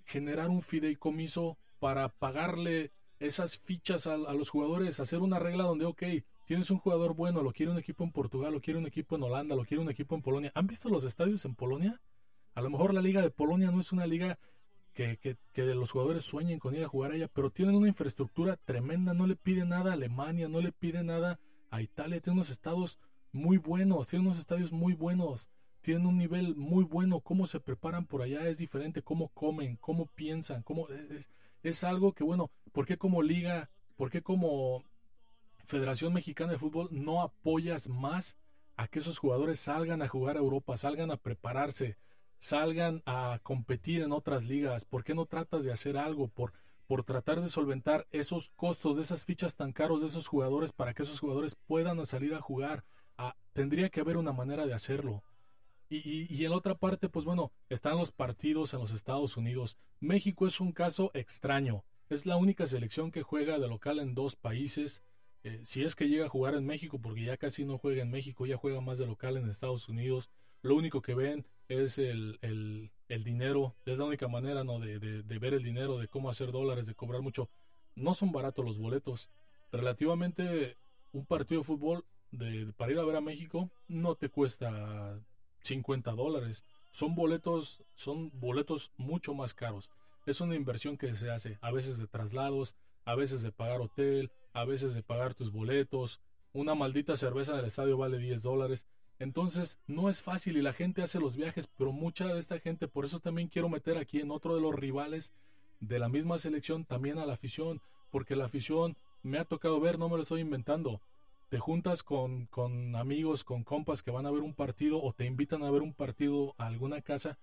generar un fideicomiso para pagarle esas fichas a, los jugadores, hacer una regla donde, ok, tienes un jugador bueno, lo quiere un equipo en Portugal, lo quiere un equipo en Holanda, lo quiere un equipo en Polonia. ¿Han visto los estadios en Polonia? A lo mejor la liga de Polonia no es una liga que, que, que los jugadores sueñen con ir a jugar allá, pero tienen una infraestructura tremenda, no le pide nada a Alemania, no le pide nada a Italia, tiene unos estados muy buenos, tiene unos estadios muy buenos, tienen un nivel muy bueno, cómo se preparan por allá es diferente, cómo comen, cómo piensan, cómo es algo que, bueno, ¿por qué como liga, por qué como Federación Mexicana de Fútbol no apoyas más a que esos jugadores salgan a jugar a Europa, salgan a prepararse, salgan a competir en otras ligas? ¿Por qué no tratas de hacer algo por, por tratar de solventar esos costos de esas fichas tan caros de esos jugadores para que esos jugadores puedan salir a jugar? Ah, tendría que haber una manera de hacerlo. Y, en la otra parte, pues bueno, están los partidos en los Estados Unidos. México es un caso extraño. Es la única selección que juega de local en dos países. Eh, si es que llega a jugar en México, porque ya casi no juega en México, ya juega más de local en Estados Unidos. Lo único que ven es el, el, dinero. Es la única manera ¿no? De, de, ver el dinero, de cómo hacer dólares, de cobrar mucho. No son baratos los boletos. Relativamente, un partido de fútbol de, para ir a ver a México no te cuesta 50 dólares. Son boletos, son boletos mucho más caros. Es una inversión que se hace a veces de traslados, a veces de pagar hotel, a veces de pagar tus boletos. Una maldita cerveza en el estadio vale 10 dólares. Entonces no es fácil y la gente hace los viajes, pero mucha de esta gente, por eso también quiero meter aquí en otro de los rivales de la misma selección también a la afición, porque la afición me ha tocado ver, no me lo estoy inventando. Te juntas con, con amigos, con compas que van a ver un partido o te invitan a ver un partido a alguna casa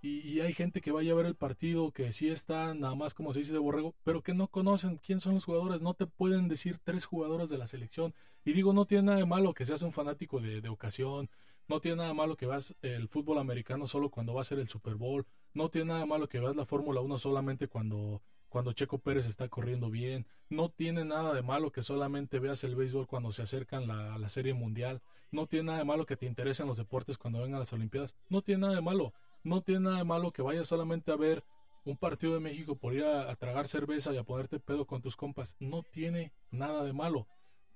y, y, hay gente que vaya a ver el partido que sí está nada más como se dice de borrego, pero que no conocen quién son los jugadores, no te pueden decir tres jugadores de la selección. Y digo, no tiene nada de malo que seas un fanático de, de ocasión, no tiene nada de malo que veas el fútbol americano solo cuando va a ser el Super Bowl, no tiene nada de malo que veas la Fórmula 1 solamente cuando cuando Checo Pérez está corriendo bien. No tiene nada de malo que solamente veas el béisbol cuando se acercan la, la Serie Mundial. No tiene nada de malo que te interesen los deportes cuando vengan las Olimpiadas. No tiene nada de malo. No tiene nada de malo que vayas solamente a ver un partido de México por ir a, a tragar cerveza y a ponerte pedo con tus compas. No tiene nada de malo.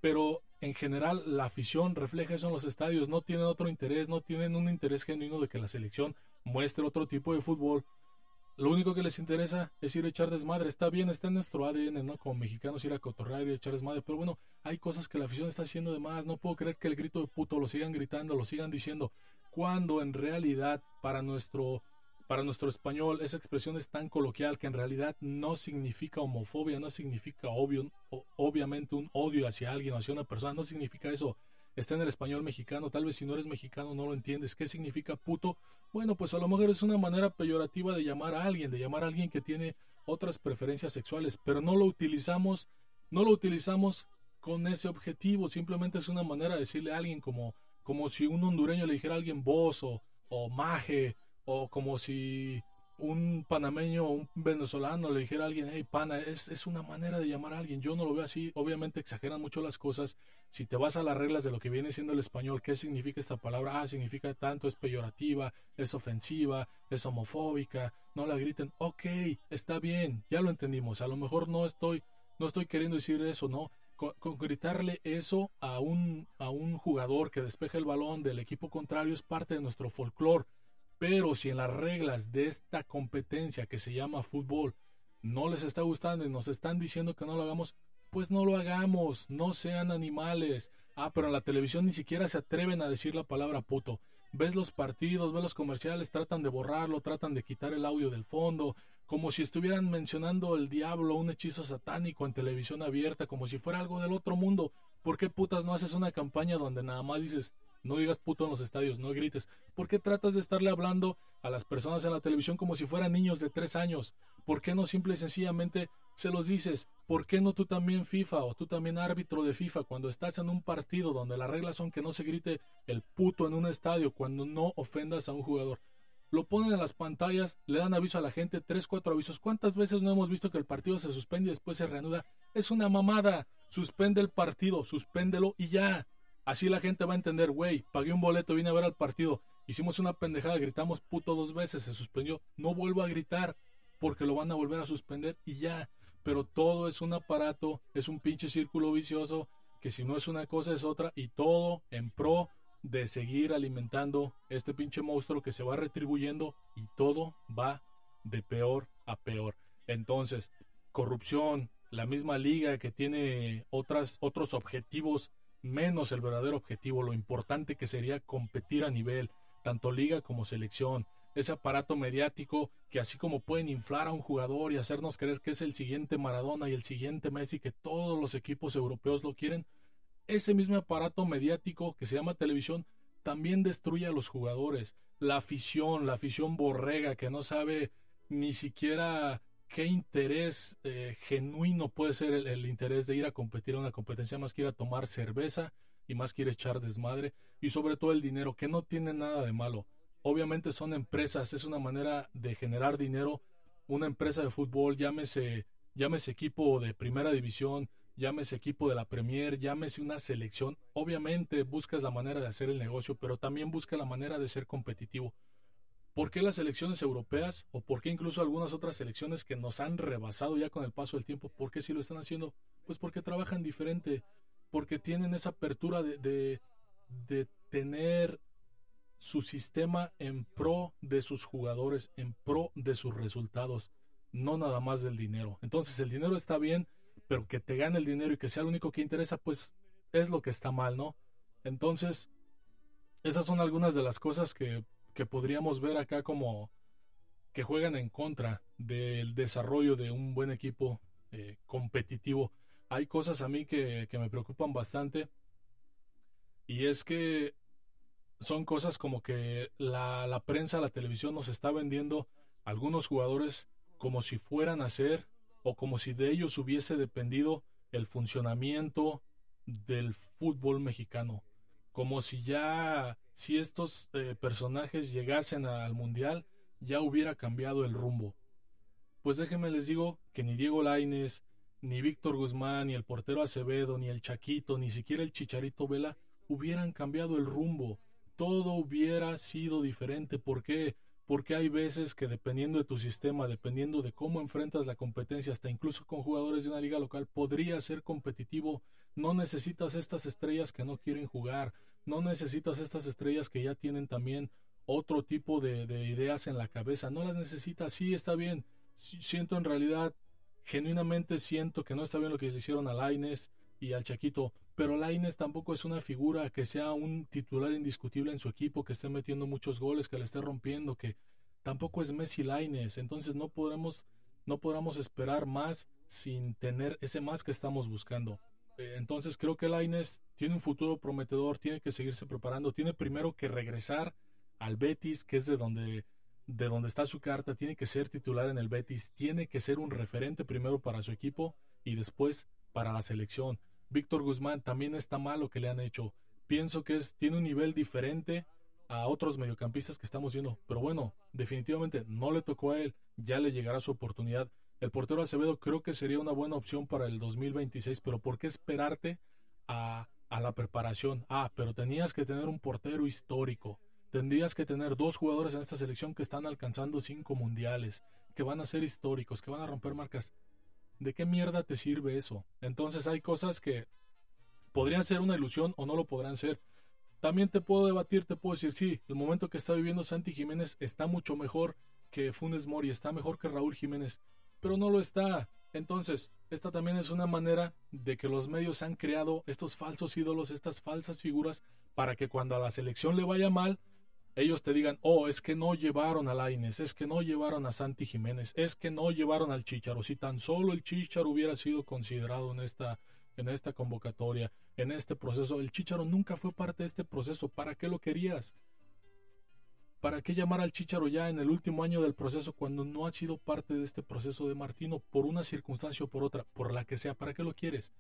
Pero en general la afición refleja eso en los estadios. No tienen otro interés, no tienen un interés genuino de que la selección muestre otro tipo de fútbol lo único que les interesa es ir a echar desmadre. Está bien, está en nuestro ADN, ¿no? Como mexicanos ir a cotorrear y echar desmadre. Pero bueno, hay cosas que la afición está haciendo de más. No puedo creer que el grito de puto lo sigan gritando, lo sigan diciendo. Cuando en realidad, para nuestro, para nuestro español, esa expresión es tan coloquial que en realidad no significa homofobia, no significa obvio, obviamente un odio hacia alguien o hacia una persona. No significa eso está en el español mexicano, tal vez si no eres mexicano no lo entiendes. ¿Qué significa puto? Bueno, pues a lo mejor es una manera peyorativa de llamar a alguien, de llamar a alguien que tiene otras preferencias sexuales, pero no lo utilizamos, no lo utilizamos con ese objetivo, simplemente es una manera de decirle a alguien como, como si un hondureño le dijera a alguien vos o, o maje, o como si un panameño o un venezolano le dijera a alguien, hey pana, es, es, una manera de llamar a alguien. Yo no lo veo así. Obviamente exageran mucho las cosas. Si te vas a las reglas de lo que viene siendo el español, ¿qué significa esta palabra? Ah, significa tanto, es peyorativa, es ofensiva, es homofóbica, no la griten. Ok, está bien, ya lo entendimos. A lo mejor no estoy, no estoy queriendo decir eso, ¿no? Con, gritarle eso a un, a un jugador que despeja el balón del equipo contrario es parte de nuestro folclore pero si en las reglas de esta competencia que se llama fútbol no les está gustando y nos están diciendo que no lo hagamos, pues no lo hagamos, no sean animales. Ah, pero en la televisión ni siquiera se atreven a decir la palabra puto. Ves los partidos, ves los comerciales, tratan de borrarlo, tratan de quitar el audio del fondo, como si estuvieran mencionando el diablo, un hechizo satánico en televisión abierta, como si fuera algo del otro mundo. ¿Por qué putas no haces una campaña donde nada más dices, no digas puto en los estadios, no grites. ¿Por qué tratas de estarle hablando a las personas en la televisión como si fueran niños de tres años? ¿Por qué no simple y sencillamente se los dices? ¿Por qué no tú también FIFA o tú también árbitro de FIFA cuando estás en un partido donde las reglas son que no se grite el puto en un estadio cuando no ofendas a un jugador? Lo ponen en las pantallas, le dan aviso a la gente, tres, cuatro avisos. ¿Cuántas veces no hemos visto que el partido se suspende y después se reanuda? Es una mamada. Suspende el partido, suspéndelo y ya. Así la gente va a entender, güey, pagué un boleto, vine a ver al partido, hicimos una pendejada, gritamos puto dos veces, se suspendió, no vuelvo a gritar, porque lo van a volver a suspender y ya. Pero todo es un aparato, es un pinche círculo vicioso, que si no es una cosa es otra, y todo en pro de seguir alimentando este pinche monstruo que se va retribuyendo y todo va de peor a peor. Entonces, corrupción, la misma liga que tiene otras, otros objetivos menos el verdadero objetivo, lo importante que sería competir a nivel, tanto liga como selección, ese aparato mediático que así como pueden inflar a un jugador y hacernos creer que es el siguiente Maradona y el siguiente Messi, que todos los equipos europeos lo quieren, ese mismo aparato mediático que se llama televisión también destruye a los jugadores, la afición, la afición borrega que no sabe ni siquiera qué interés eh, genuino puede ser el, interés de ir a competir a una competencia, más que ir a tomar cerveza y más quiere echar desmadre y sobre todo el dinero, que no tiene nada de malo. Obviamente son empresas, es una manera de generar dinero. Una empresa de fútbol, llámese, llámese equipo de primera división, llámese equipo de la Premier, llámese una selección. Obviamente buscas la manera de hacer el negocio, pero también busca la manera de ser competitivo. ¿Por qué las elecciones europeas o por qué incluso algunas otras elecciones que nos han rebasado ya con el paso del tiempo, por qué sí lo están haciendo? Pues porque trabajan diferente, porque tienen esa apertura de, de, de tener su sistema en pro de sus jugadores, en pro de sus resultados, no nada más del dinero. Entonces el dinero está bien, pero que te gane el dinero y que sea lo único que interesa, pues es lo que está mal, ¿no? Entonces, esas son algunas de las cosas que que podríamos ver acá como que juegan en contra del desarrollo de un buen equipo eh, competitivo. Hay cosas a mí que, que, me preocupan bastante Y es que son cosas como que la, la prensa, la televisión nos está vendiendo algunos jugadores como si fueran a ser o como si de ellos hubiese dependido el funcionamiento del fútbol mexicano. Como si ya, si estos eh, personajes llegasen al mundial, ya hubiera cambiado el rumbo. Pues déjenme les digo que ni Diego Laines, ni Víctor Guzmán, ni el portero Acevedo, ni el Chaquito, ni siquiera el Chicharito Vela hubieran cambiado el rumbo. Todo hubiera sido diferente. ¿Por qué? Porque hay veces que dependiendo de tu sistema, dependiendo de cómo enfrentas la competencia, hasta incluso con jugadores de una liga local, podría ser competitivo. No necesitas estas estrellas que no quieren jugar. No necesitas estas estrellas que ya tienen también otro tipo de, de ideas en la cabeza. No las necesitas. Sí, está bien. Siento en realidad genuinamente siento que no está bien lo que le hicieron a Laines y al Chaquito, pero Laines tampoco es una figura que sea un titular indiscutible en su equipo, que esté metiendo muchos goles, que le esté rompiendo, que tampoco es Messi Laines, entonces no podremos no podremos esperar más sin tener ese más que estamos buscando. Eh, entonces creo que Laines tiene un futuro prometedor, tiene que seguirse preparando, tiene primero que regresar al Betis, que es de donde de donde está su carta, tiene que ser titular en el Betis, tiene que ser un referente primero para su equipo y después para la selección. Víctor Guzmán también está mal lo que le han hecho. Pienso que es, tiene un nivel diferente a otros mediocampistas que estamos viendo. Pero bueno, definitivamente no le tocó a él, ya le llegará su oportunidad. El portero Acevedo creo que sería una buena opción para el 2026, pero ¿por qué esperarte a, a la preparación? Ah, pero tenías que tener un portero histórico. Tendrías que tener dos jugadores en esta selección que están alcanzando cinco mundiales, que van a ser históricos, que van a romper marcas. ¿De qué mierda te sirve eso? Entonces hay cosas que podrían ser una ilusión o no lo podrán ser. También te puedo debatir, te puedo decir, sí, el momento que está viviendo Santi Jiménez está mucho mejor que Funes Mori, está mejor que Raúl Jiménez, pero no lo está. Entonces, esta también es una manera de que los medios han creado estos falsos ídolos, estas falsas figuras, para que cuando a la selección le vaya mal, ellos te digan, oh, es que no llevaron a Laines, es que no llevaron a Santi Jiménez, es que no llevaron al Chicharo. Si tan solo el Chicharo hubiera sido considerado en esta, en esta convocatoria, en este proceso, el Chicharo nunca fue parte de este proceso. ¿Para qué lo querías? ¿Para qué llamar al Chicharo ya en el último año del proceso cuando no ha sido parte de este proceso de Martino por una circunstancia o por otra, por la que sea? ¿Para qué lo quieres?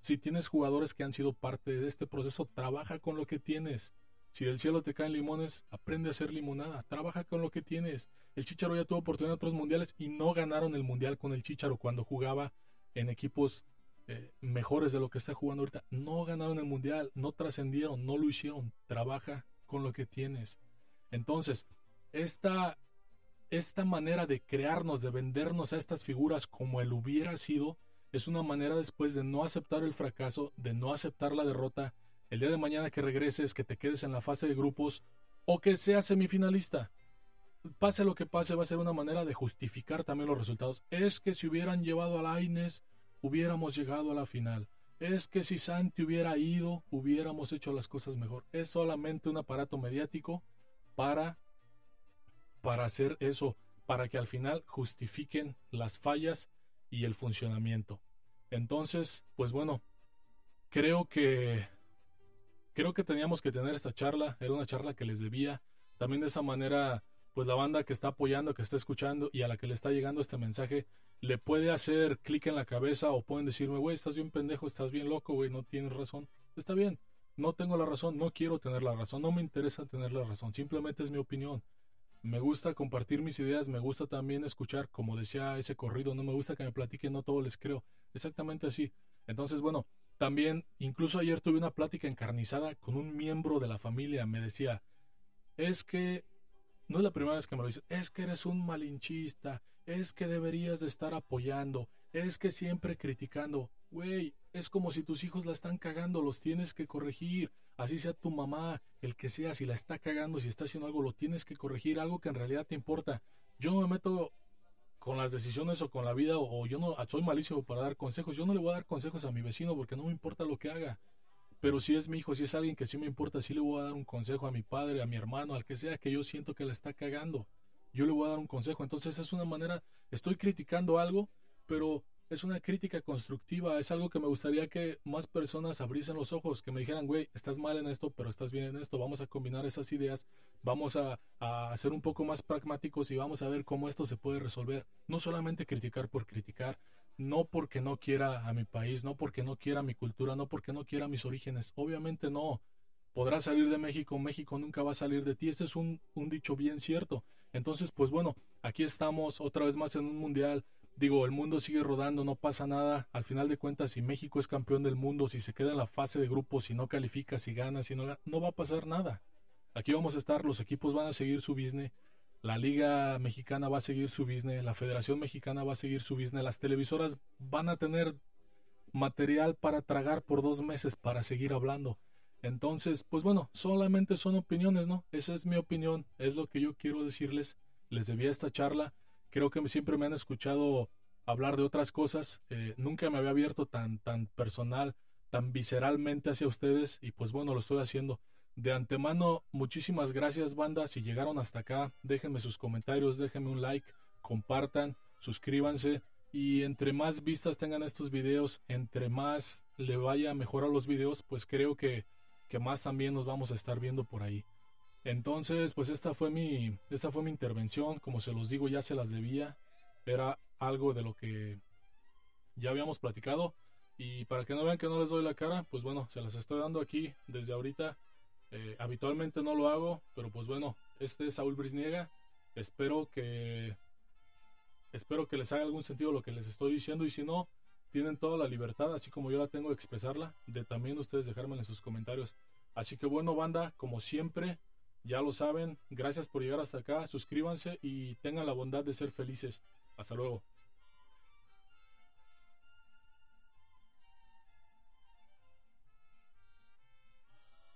Si tienes jugadores que han sido parte de este proceso, trabaja con lo que tienes. Si del cielo te caen limones, aprende a hacer limonada, trabaja con lo que tienes. El Chicharo ya tuvo oportunidad en otros mundiales y no ganaron el mundial con el Chicharo cuando jugaba en equipos eh, mejores de lo que está jugando ahorita. No ganaron el mundial, no trascendieron, no lo hicieron. Trabaja con lo que tienes. Entonces, esta, esta manera de crearnos, de vendernos a estas figuras como él hubiera sido, es una manera después de no aceptar el fracaso, de no aceptar la derrota el día de mañana que regreses, que te quedes en la fase de grupos o que seas semifinalista. Pase lo que pase, va a ser una manera de justificar también los resultados. Es que si hubieran llevado a la hubiéramos llegado a la final. Es que si Santi hubiera ido, hubiéramos hecho las cosas mejor. Es solamente un aparato mediático para para hacer eso, para que al final justifiquen las fallas y el funcionamiento. Entonces, pues bueno, creo que Creo que teníamos que tener esta charla, era una charla que les debía. También de esa manera, pues la banda que está apoyando, que está escuchando y a la que le está llegando este mensaje, le puede hacer clic en la cabeza o pueden decirme, güey, estás bien pendejo, estás bien loco, güey, no tienes razón. Está bien, no tengo la razón, no quiero tener la razón, no me interesa tener la razón, simplemente es mi opinión. Me gusta compartir mis ideas, me gusta también escuchar, como decía ese corrido, no me gusta que me platiquen, no todo les creo. Exactamente así. Entonces, bueno, también, incluso ayer tuve una plática encarnizada con un miembro de la familia. Me decía, es que, no es la primera vez que me lo dice, es que eres un malinchista, es que deberías de estar apoyando, es que siempre criticando. Güey, es como si tus hijos la están cagando, los tienes que corregir. Así sea tu mamá, el que sea, si la está cagando, si está haciendo algo, lo tienes que corregir, algo que en realidad te importa. Yo no me meto con las decisiones o con la vida o yo no soy malísimo para dar consejos. Yo no le voy a dar consejos a mi vecino porque no me importa lo que haga. Pero si es mi hijo, si es alguien que sí me importa, sí le voy a dar un consejo a mi padre, a mi hermano, al que sea que yo siento que la está cagando. Yo le voy a dar un consejo. Entonces es una manera, estoy criticando algo, pero es una crítica constructiva, es algo que me gustaría que más personas abriesen los ojos, que me dijeran, güey, estás mal en esto, pero estás bien en esto, vamos a combinar esas ideas, vamos a, a ser un poco más pragmáticos y vamos a ver cómo esto se puede resolver. No solamente criticar por criticar, no porque no quiera a mi país, no porque no quiera mi cultura, no porque no quiera mis orígenes, obviamente no. Podrás salir de México, México nunca va a salir de ti, ese es un, un dicho bien cierto. Entonces, pues bueno, aquí estamos otra vez más en un mundial, Digo, el mundo sigue rodando, no pasa nada. Al final de cuentas, si México es campeón del mundo, si se queda en la fase de grupos, si no califica, si gana, si no no va a pasar nada. Aquí vamos a estar, los equipos van a seguir su business, la Liga Mexicana va a seguir su business, la Federación Mexicana va a seguir su business, las televisoras van a tener material para tragar por dos meses para seguir hablando. Entonces, pues bueno, solamente son opiniones, ¿no? Esa es mi opinión, es lo que yo quiero decirles. Les debía esta charla creo que siempre me han escuchado hablar de otras cosas. Eh, nunca me había abierto tan, tan personal, tan visceralmente hacia ustedes y pues bueno, lo estoy haciendo. De antemano, muchísimas gracias banda. Si llegaron hasta acá, déjenme sus comentarios, déjenme un like, compartan, suscríbanse y entre más vistas tengan estos videos, entre más le vaya mejor a los videos, pues creo que, que más también nos vamos a estar viendo por ahí. Entonces, pues esta fue mi, esta fue mi intervención, como se los digo, ya se las debía, era algo de lo que ya habíamos platicado y para que no vean que no les doy la cara, pues bueno, se las estoy dando aquí desde ahorita. Eh, habitualmente no lo hago, pero pues bueno, este es Saúl Brisniega. Espero que espero que les haga algún sentido lo que les estoy diciendo y si no, tienen toda la libertad, así como yo la tengo de expresarla, de también ustedes dejarme en sus comentarios. Así que bueno, banda, como siempre, ya lo saben, gracias por llegar hasta acá, suscríbanse y tengan la bondad de ser felices. Hasta luego.